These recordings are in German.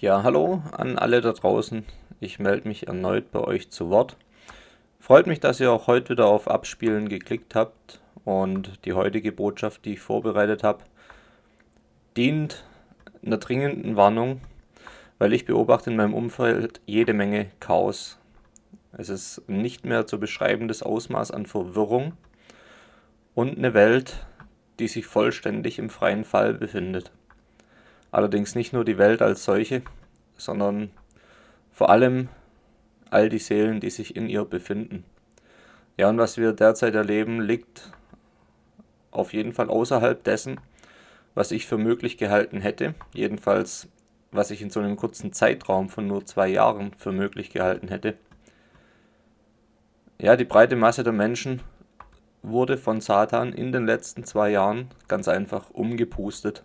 Ja, hallo an alle da draußen. Ich melde mich erneut bei euch zu Wort. Freut mich, dass ihr auch heute wieder auf Abspielen geklickt habt und die heutige Botschaft, die ich vorbereitet habe, dient einer dringenden Warnung, weil ich beobachte in meinem Umfeld jede Menge Chaos. Es ist nicht mehr zu beschreibendes Ausmaß an Verwirrung und eine Welt, die sich vollständig im freien Fall befindet. Allerdings nicht nur die Welt als solche, sondern vor allem all die Seelen, die sich in ihr befinden. Ja, und was wir derzeit erleben, liegt auf jeden Fall außerhalb dessen, was ich für möglich gehalten hätte. Jedenfalls, was ich in so einem kurzen Zeitraum von nur zwei Jahren für möglich gehalten hätte. Ja, die breite Masse der Menschen wurde von Satan in den letzten zwei Jahren ganz einfach umgepustet.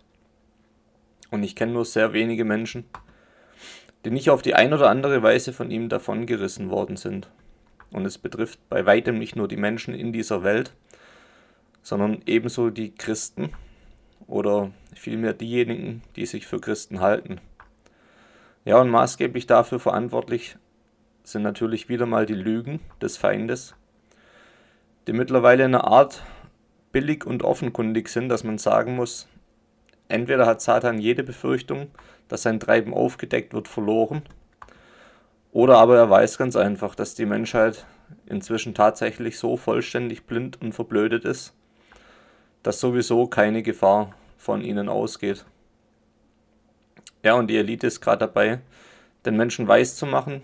Und ich kenne nur sehr wenige Menschen, die nicht auf die ein oder andere Weise von ihm davongerissen worden sind. Und es betrifft bei weitem nicht nur die Menschen in dieser Welt, sondern ebenso die Christen oder vielmehr diejenigen, die sich für Christen halten. Ja, und maßgeblich dafür verantwortlich sind natürlich wieder mal die Lügen des Feindes, die mittlerweile in einer Art billig und offenkundig sind, dass man sagen muss, Entweder hat Satan jede Befürchtung, dass sein Treiben aufgedeckt wird, verloren, oder aber er weiß ganz einfach, dass die Menschheit inzwischen tatsächlich so vollständig blind und verblödet ist, dass sowieso keine Gefahr von ihnen ausgeht. Ja, und die Elite ist gerade dabei, den Menschen weiszumachen,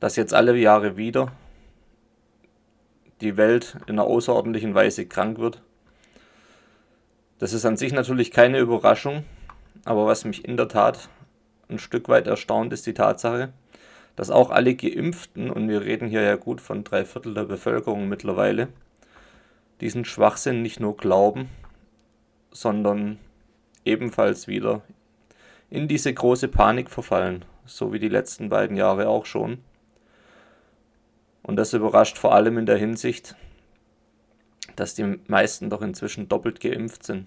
dass jetzt alle Jahre wieder die Welt in einer außerordentlichen Weise krank wird das ist an sich natürlich keine Überraschung, aber was mich in der Tat ein Stück weit erstaunt, ist die Tatsache, dass auch alle Geimpften, und wir reden hier ja gut von drei Viertel der Bevölkerung mittlerweile, diesen Schwachsinn nicht nur glauben, sondern ebenfalls wieder in diese große Panik verfallen, so wie die letzten beiden Jahre auch schon. Und das überrascht vor allem in der Hinsicht, dass die meisten doch inzwischen doppelt geimpft sind.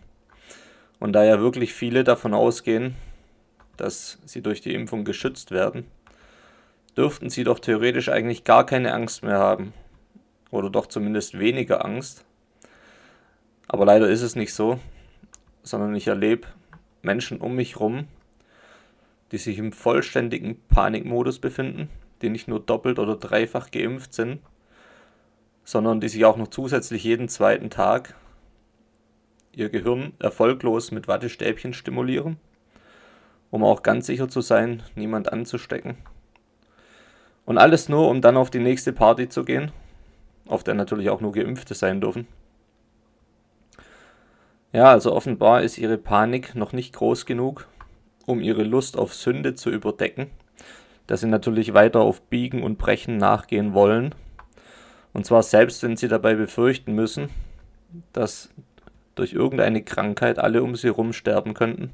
Und da ja wirklich viele davon ausgehen, dass sie durch die Impfung geschützt werden, dürften sie doch theoretisch eigentlich gar keine Angst mehr haben. Oder doch zumindest weniger Angst. Aber leider ist es nicht so, sondern ich erlebe Menschen um mich herum, die sich im vollständigen Panikmodus befinden, die nicht nur doppelt oder dreifach geimpft sind, sondern die sich auch noch zusätzlich jeden zweiten Tag ihr Gehirn erfolglos mit Wattestäbchen stimulieren, um auch ganz sicher zu sein, niemand anzustecken. Und alles nur, um dann auf die nächste Party zu gehen, auf der natürlich auch nur Geimpfte sein dürfen. Ja, also offenbar ist ihre Panik noch nicht groß genug, um ihre Lust auf Sünde zu überdecken, dass sie natürlich weiter auf Biegen und Brechen nachgehen wollen und zwar selbst, wenn sie dabei befürchten müssen, dass durch irgendeine Krankheit alle um sie herum sterben könnten.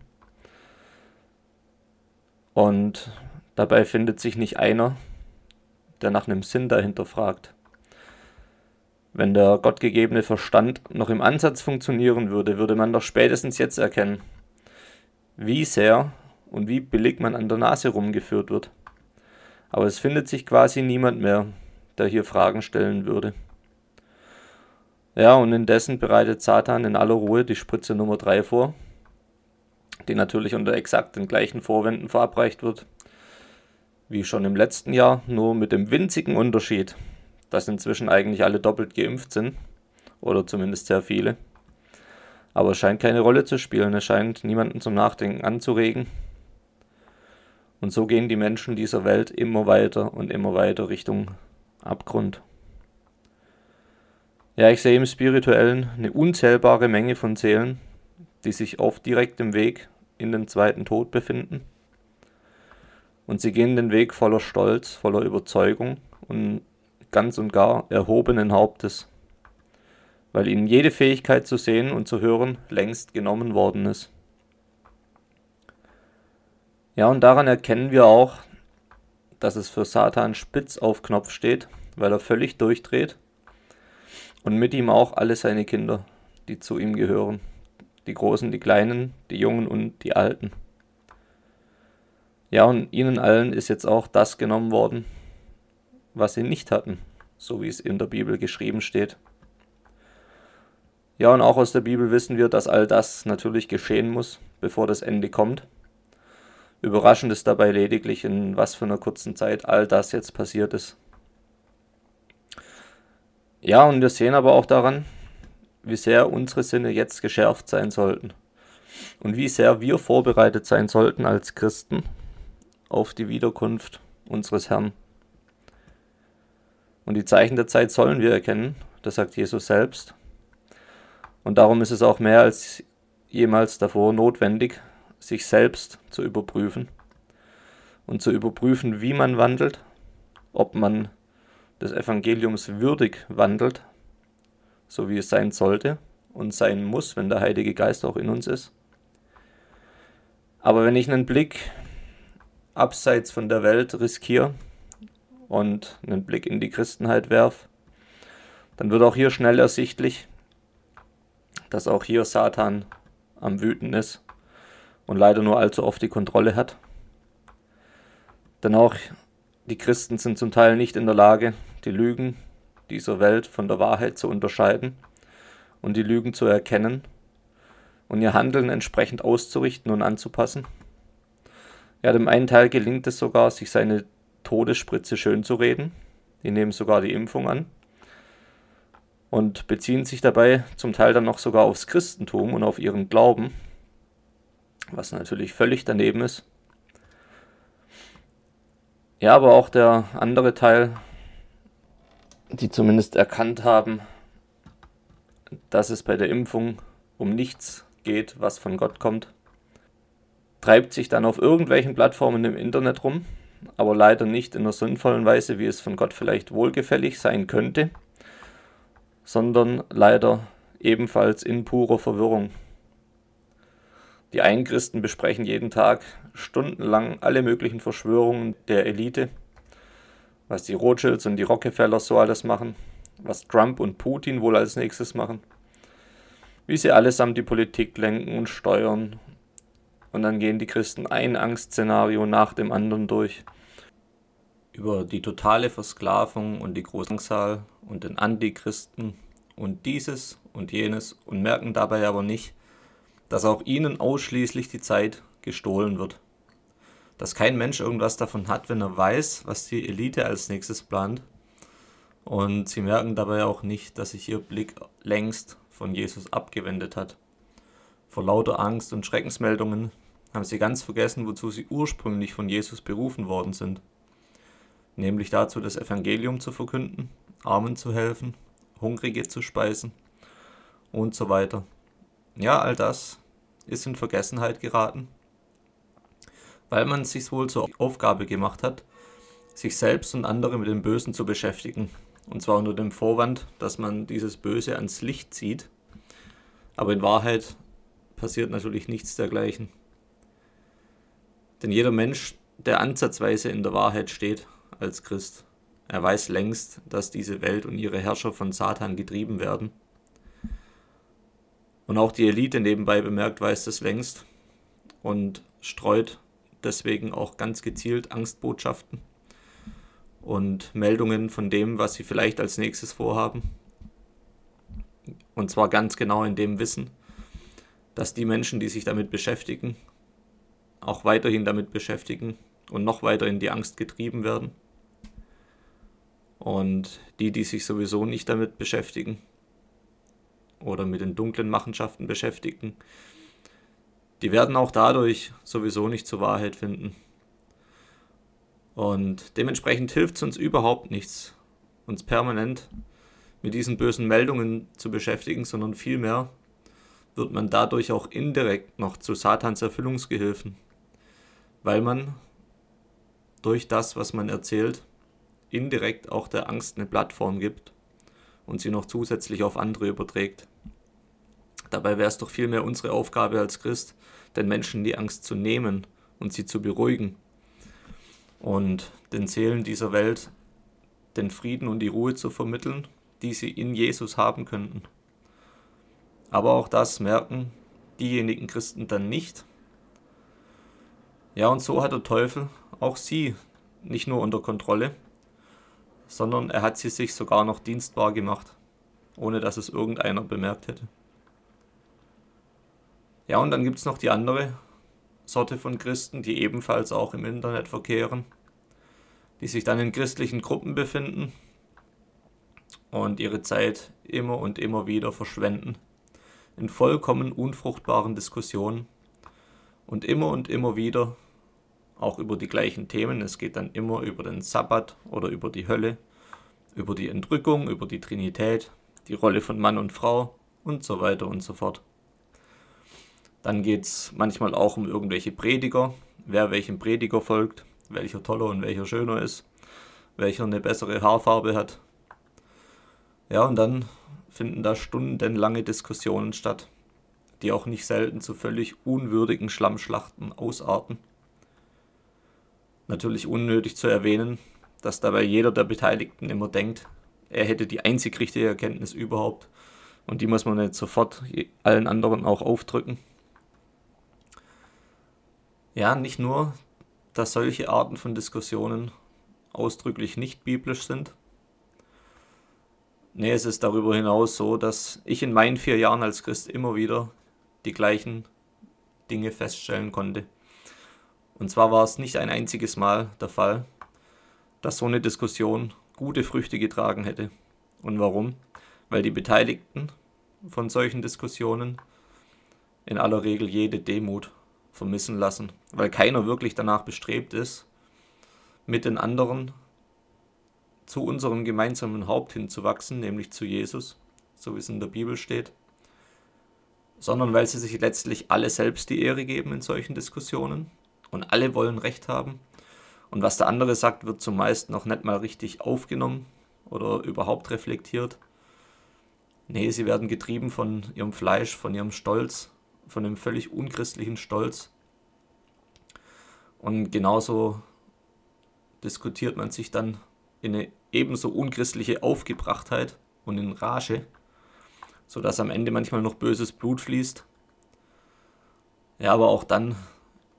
Und dabei findet sich nicht einer, der nach einem Sinn dahinter fragt. Wenn der gottgegebene Verstand noch im Ansatz funktionieren würde, würde man doch spätestens jetzt erkennen, wie sehr und wie billig man an der Nase rumgeführt wird. Aber es findet sich quasi niemand mehr, der hier Fragen stellen würde. Ja, und indessen bereitet Satan in aller Ruhe die Spritze Nummer 3 vor, die natürlich unter exakt den gleichen Vorwänden verabreicht wird, wie schon im letzten Jahr, nur mit dem winzigen Unterschied, dass inzwischen eigentlich alle doppelt geimpft sind, oder zumindest sehr viele. Aber es scheint keine Rolle zu spielen, es scheint niemanden zum Nachdenken anzuregen. Und so gehen die Menschen dieser Welt immer weiter und immer weiter Richtung Abgrund. Ja, ich sehe im Spirituellen eine unzählbare Menge von Seelen, die sich auf direktem Weg in den zweiten Tod befinden. Und sie gehen den Weg voller Stolz, voller Überzeugung und ganz und gar erhobenen Hauptes, weil ihnen jede Fähigkeit zu sehen und zu hören längst genommen worden ist. Ja, und daran erkennen wir auch, dass es für Satan spitz auf Knopf steht, weil er völlig durchdreht und mit ihm auch alle seine Kinder, die zu ihm gehören, die Großen, die Kleinen, die Jungen und die Alten. Ja, und ihnen allen ist jetzt auch das genommen worden, was sie nicht hatten, so wie es in der Bibel geschrieben steht. Ja, und auch aus der Bibel wissen wir, dass all das natürlich geschehen muss, bevor das Ende kommt. Überraschend ist dabei lediglich, in was für einer kurzen Zeit all das jetzt passiert ist. Ja, und wir sehen aber auch daran, wie sehr unsere Sinne jetzt geschärft sein sollten und wie sehr wir vorbereitet sein sollten als Christen auf die Wiederkunft unseres Herrn. Und die Zeichen der Zeit sollen wir erkennen, das sagt Jesus selbst. Und darum ist es auch mehr als jemals davor notwendig, sich selbst zu überprüfen und zu überprüfen, wie man wandelt, ob man des Evangeliums würdig wandelt, so wie es sein sollte und sein muss, wenn der Heilige Geist auch in uns ist. Aber wenn ich einen Blick abseits von der Welt riskiere und einen Blick in die Christenheit werfe, dann wird auch hier schnell ersichtlich, dass auch hier Satan am Wüten ist und leider nur allzu oft die Kontrolle hat. Denn auch die Christen sind zum Teil nicht in der Lage, die Lügen dieser Welt von der Wahrheit zu unterscheiden und die Lügen zu erkennen und ihr Handeln entsprechend auszurichten und anzupassen. Ja, dem einen Teil gelingt es sogar, sich seine Todesspritze schön zu reden. Die nehmen sogar die Impfung an und beziehen sich dabei zum Teil dann noch sogar aufs Christentum und auf ihren Glauben, was natürlich völlig daneben ist. Ja, aber auch der andere Teil, die zumindest erkannt haben, dass es bei der Impfung um nichts geht, was von Gott kommt, treibt sich dann auf irgendwelchen Plattformen im Internet rum, aber leider nicht in einer sinnvollen Weise, wie es von Gott vielleicht wohlgefällig sein könnte, sondern leider ebenfalls in purer Verwirrung. Die einen Christen besprechen jeden Tag stundenlang alle möglichen Verschwörungen der Elite, was die Rothschilds und die Rockefellers so alles machen, was Trump und Putin wohl als nächstes machen, wie sie allesamt die Politik lenken und steuern. Und dann gehen die Christen ein Angstszenario nach dem anderen durch. Über die totale Versklavung und die große Anzahl und den Antichristen und dieses und jenes und merken dabei aber nicht, dass auch ihnen ausschließlich die Zeit gestohlen wird. Dass kein Mensch irgendwas davon hat, wenn er weiß, was die Elite als nächstes plant. Und sie merken dabei auch nicht, dass sich ihr Blick längst von Jesus abgewendet hat. Vor lauter Angst und Schreckensmeldungen haben sie ganz vergessen, wozu sie ursprünglich von Jesus berufen worden sind. Nämlich dazu, das Evangelium zu verkünden, Armen zu helfen, Hungrige zu speisen und so weiter. Ja, all das ist in Vergessenheit geraten, weil man sich wohl zur Aufgabe gemacht hat, sich selbst und andere mit dem Bösen zu beschäftigen. Und zwar unter dem Vorwand, dass man dieses Böse ans Licht zieht. Aber in Wahrheit passiert natürlich nichts dergleichen. Denn jeder Mensch, der ansatzweise in der Wahrheit steht als Christ, er weiß längst, dass diese Welt und ihre Herrscher von Satan getrieben werden. Und auch die Elite nebenbei bemerkt weiß das längst und streut deswegen auch ganz gezielt Angstbotschaften und Meldungen von dem, was sie vielleicht als nächstes vorhaben. Und zwar ganz genau in dem Wissen, dass die Menschen, die sich damit beschäftigen, auch weiterhin damit beschäftigen und noch weiter in die Angst getrieben werden. Und die, die sich sowieso nicht damit beschäftigen oder mit den dunklen Machenschaften beschäftigen, die werden auch dadurch sowieso nicht zur Wahrheit finden. Und dementsprechend hilft es uns überhaupt nichts, uns permanent mit diesen bösen Meldungen zu beschäftigen, sondern vielmehr wird man dadurch auch indirekt noch zu Satans Erfüllungsgehilfen, weil man durch das, was man erzählt, indirekt auch der Angst eine Plattform gibt und sie noch zusätzlich auf andere überträgt. Dabei wäre es doch vielmehr unsere Aufgabe als Christ, den Menschen die Angst zu nehmen und sie zu beruhigen und den Seelen dieser Welt den Frieden und die Ruhe zu vermitteln, die sie in Jesus haben könnten. Aber auch das merken diejenigen Christen dann nicht, Ja, und so hat der Teufel auch sie nicht nur unter Kontrolle, sondern er hat sie sich sogar noch dienstbar gemacht, ohne dass es irgendeiner bemerkt hätte. Ja, und dann gibt es noch die andere Sorte von Christen, die ebenfalls auch im Internet verkehren, die sich dann in christlichen Gruppen befinden und ihre Zeit immer und immer wieder verschwenden in vollkommen unfruchtbaren Diskussionen und immer und immer wieder auch über die gleichen Themen. Es geht dann immer über den Sabbat oder über die Hölle, über die Entrückung, über die Trinität, die Rolle von Mann und Frau und so weiter und so fort. Dann geht es manchmal auch um irgendwelche Prediger, wer welchem Prediger folgt, welcher toller und welcher schöner ist, welcher eine bessere Haarfarbe hat. Ja, und dann finden da stundenlange Diskussionen statt, die auch nicht selten zu völlig unwürdigen Schlammschlachten ausarten. Natürlich unnötig zu erwähnen, dass dabei jeder der Beteiligten immer denkt, er hätte die einzig richtige Erkenntnis überhaupt und die muss man jetzt sofort allen anderen auch aufdrücken. Ja, nicht nur, dass solche Arten von Diskussionen ausdrücklich nicht biblisch sind. Nee, es ist darüber hinaus so, dass ich in meinen vier Jahren als Christ immer wieder die gleichen Dinge feststellen konnte. Und zwar war es nicht ein einziges Mal der Fall, dass so eine Diskussion gute Früchte getragen hätte. Und warum? Weil die Beteiligten von solchen Diskussionen in aller Regel jede Demut vermissen lassen, weil keiner wirklich danach bestrebt ist, mit den anderen zu unserem gemeinsamen Haupt hinzuwachsen, nämlich zu Jesus, so wie es in der Bibel steht, sondern weil sie sich letztlich alle selbst die Ehre geben in solchen Diskussionen und alle wollen Recht haben. Und was der andere sagt, wird zumeist noch nicht mal richtig aufgenommen oder überhaupt reflektiert. Nee, sie werden getrieben von ihrem Fleisch, von ihrem Stolz, von einem völlig unchristlichen Stolz. Und genauso diskutiert man sich dann in eine ebenso unchristliche Aufgebrachtheit und in Rage, sodass am Ende manchmal noch böses Blut fließt. Ja, aber auch dann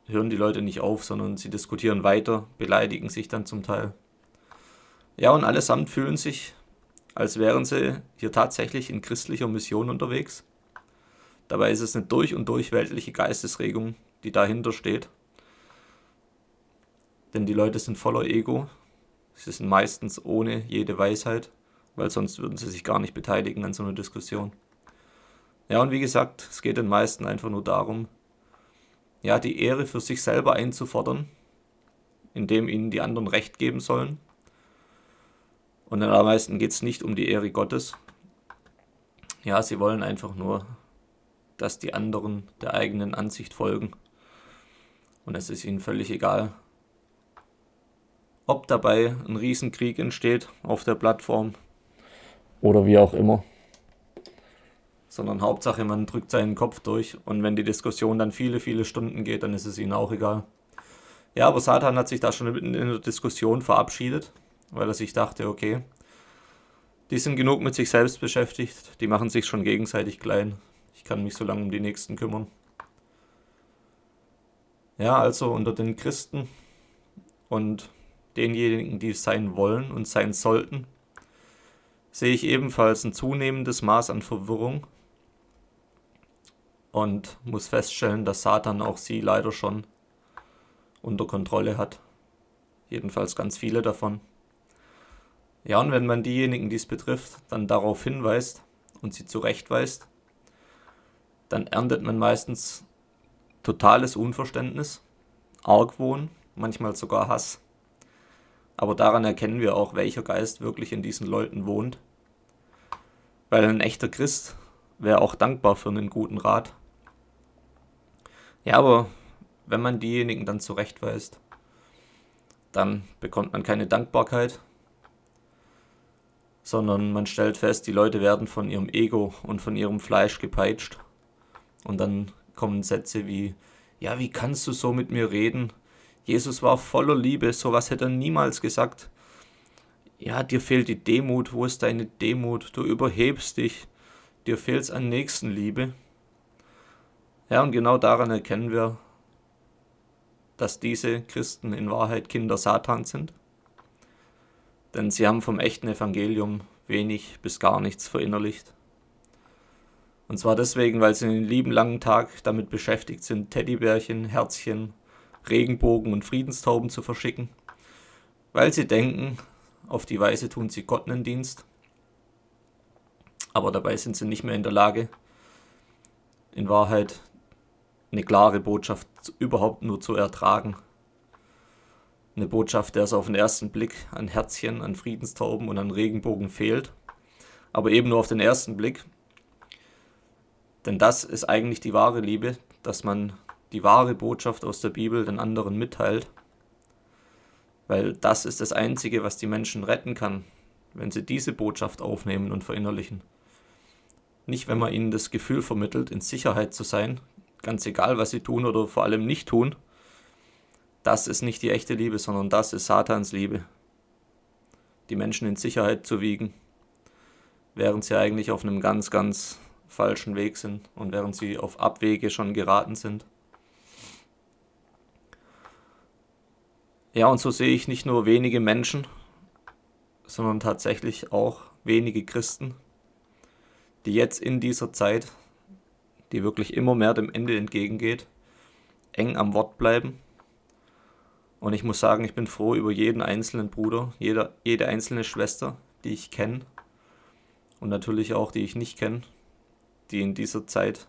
hören die Leute nicht auf, sondern sie diskutieren weiter, beleidigen sich dann zum Teil. Ja, und allesamt fühlen sich, als wären sie hier tatsächlich in christlicher Mission unterwegs Dabei ist es eine durch und durch weltliche Geistesregung, die dahinter steht. Denn die Leute sind voller Ego. Sie sind meistens ohne jede Weisheit, weil sonst würden sie sich gar nicht beteiligen an so einer Diskussion. Ja, und wie gesagt, es geht den meisten einfach nur darum, ja, die Ehre für sich selber einzufordern, indem ihnen die anderen Recht geben sollen. Und den allermeisten geht es nicht um die Ehre Gottes. Ja, sie wollen einfach nur dass die anderen der eigenen Ansicht folgen. Und es ist ihnen völlig egal, ob dabei ein Riesenkrieg entsteht auf der Plattform oder wie auch immer. Sondern Hauptsache, man drückt seinen Kopf durch und wenn die Diskussion dann viele, viele Stunden geht, dann ist es ihnen auch egal. Ja, aber Satan hat sich da schon in der Diskussion verabschiedet, weil er sich dachte, okay, die sind genug mit sich selbst beschäftigt, die machen sich schon gegenseitig klein. Ich kann mich so lange um die Nächsten kümmern. Ja, also unter den Christen und denjenigen, die sein wollen und sein sollten, sehe ich ebenfalls ein zunehmendes Maß an Verwirrung und muss feststellen, dass Satan auch sie leider schon unter Kontrolle hat. Jedenfalls ganz viele davon. Ja, und wenn man diejenigen, die es betrifft, dann darauf hinweist und sie zurechtweist, dann erntet man meistens totales Unverständnis, Argwohn, manchmal sogar Hass. Aber daran erkennen wir auch, welcher Geist wirklich in diesen Leuten wohnt. Weil ein echter Christ wäre auch dankbar für einen guten Rat. Ja, aber wenn man diejenigen dann zurechtweist, dann bekommt man keine Dankbarkeit, sondern man stellt fest, die Leute werden von ihrem Ego und von ihrem Fleisch gepeitscht und dann kommen Sätze wie, ja, wie kannst du so mit mir reden? Jesus war voller Liebe, sowas hätte er niemals gesagt. Ja, dir fehlt die Demut, wo ist deine Demut? Du überhebst dich, dir fehlt's an Nächstenliebe. Ja, und genau daran erkennen wir, dass diese Christen in Wahrheit Kinder Satans sind, denn sie haben vom echten Evangelium wenig bis gar nichts verinnerlicht. Und zwar deswegen, weil sie den lieben langen Tag damit beschäftigt sind, Teddybärchen, Herzchen, Regenbogen und Friedenstauben zu verschicken, weil sie denken, auf die Weise tun sie Gott einen Dienst, aber dabei sind sie nicht mehr in der Lage, in Wahrheit eine klare Botschaft überhaupt nur zu ertragen. Eine Botschaft, der es auf den ersten Blick an Herzchen, an Friedenstauben und an Regenbogen fehlt, aber eben nur auf den ersten Blick. Denn das ist eigentlich die wahre Liebe, dass man die wahre Botschaft aus der Bibel den anderen mitteilt, weil das ist das Einzige, was die Menschen retten kann, wenn sie diese Botschaft aufnehmen und verinnerlichen. Nicht, wenn man ihnen das Gefühl vermittelt, in Sicherheit zu sein, ganz egal, was sie tun oder vor allem nicht tun. Das ist nicht die echte Liebe, sondern das ist Satans Liebe. Die Menschen in Sicherheit zu wiegen, während sie eigentlich auf einem ganz, ganz falschen Weg sind und während sie auf Abwege schon geraten sind. Ja, und so sehe ich nicht nur wenige Menschen, sondern tatsächlich auch wenige Christen, die jetzt in dieser Zeit, die wirklich immer mehr dem Ende entgegengeht, eng am Wort bleiben. Und ich muss sagen, ich bin froh über jeden einzelnen Bruder, jeder, jede einzelne Schwester, die ich kenne und natürlich auch die ich nicht kenne, die in dieser Zeit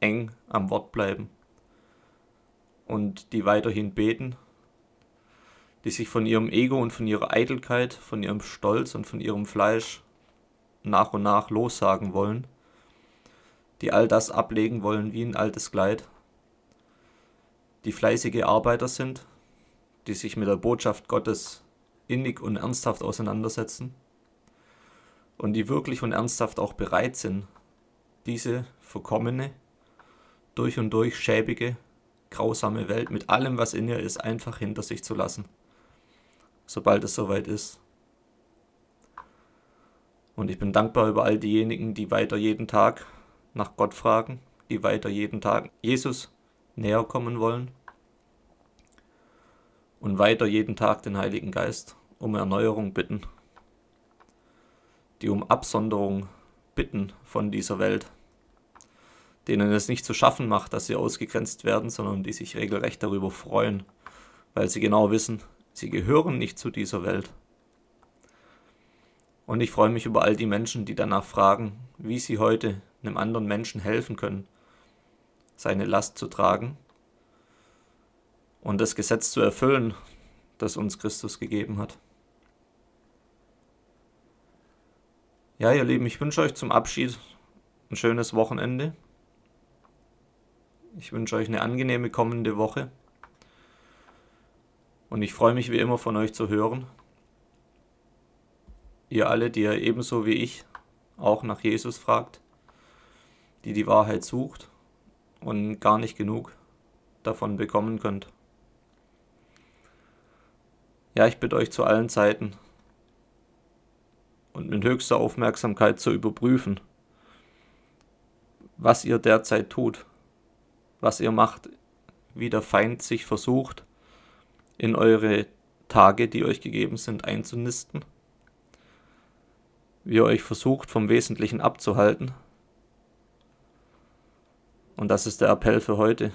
eng am Wort bleiben und die weiterhin beten, die sich von ihrem Ego und von ihrer Eitelkeit, von ihrem Stolz und von ihrem Fleisch nach und nach lossagen wollen, die all das ablegen wollen wie ein altes Kleid, die fleißige Arbeiter sind, die sich mit der Botschaft Gottes innig und ernsthaft auseinandersetzen und die wirklich und ernsthaft auch bereit sind, diese verkommene, durch und durch schäbige, grausame Welt mit allem, was in ihr ist, einfach hinter sich zu lassen, sobald es soweit ist. Und ich bin dankbar über all diejenigen, die weiter jeden Tag nach Gott fragen, die weiter jeden Tag Jesus näher kommen wollen und weiter jeden Tag den Heiligen Geist um Erneuerung bitten, die um Absonderung bitten von dieser Welt, denen es nicht zu schaffen macht, dass sie ausgegrenzt werden, sondern die sich regelrecht darüber freuen, weil sie genau wissen, sie gehören nicht zu dieser Welt und ich freue mich über all die Menschen, die danach fragen, wie sie heute einem anderen Menschen helfen können, seine Last zu tragen und das Gesetz zu erfüllen, das uns Christus gegeben hat. Ja, ihr Lieben, ich wünsche euch zum Abschied ein schönes Wochenende. Ich wünsche euch eine angenehme kommende Woche. Und ich freue mich wie immer von euch zu hören ihr alle, die ihr ebenso wie ich auch nach Jesus fragt, die die Wahrheit sucht und gar nicht genug davon bekommen könnt. Ja, ich bitte euch zu allen Zeiten und mit höchster Aufmerksamkeit zu überprüfen, was ihr derzeit tut, was ihr macht, wie der Feind sich versucht, in eure Tage, die euch gegeben sind, einzunisten wie ihr euch versucht, vom Wesentlichen abzuhalten. Und das ist der Appell für heute.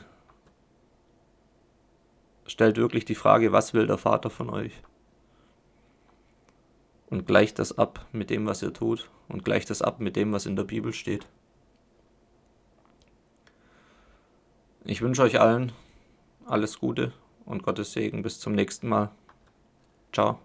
Stellt wirklich die Frage, was will der Vater von euch? Und gleicht das ab mit dem, was ihr tut. Und gleicht das ab mit dem, was in der Bibel steht. Ich wünsche euch allen alles Gute und Gottes Segen. Bis zum nächsten Mal. Ciao.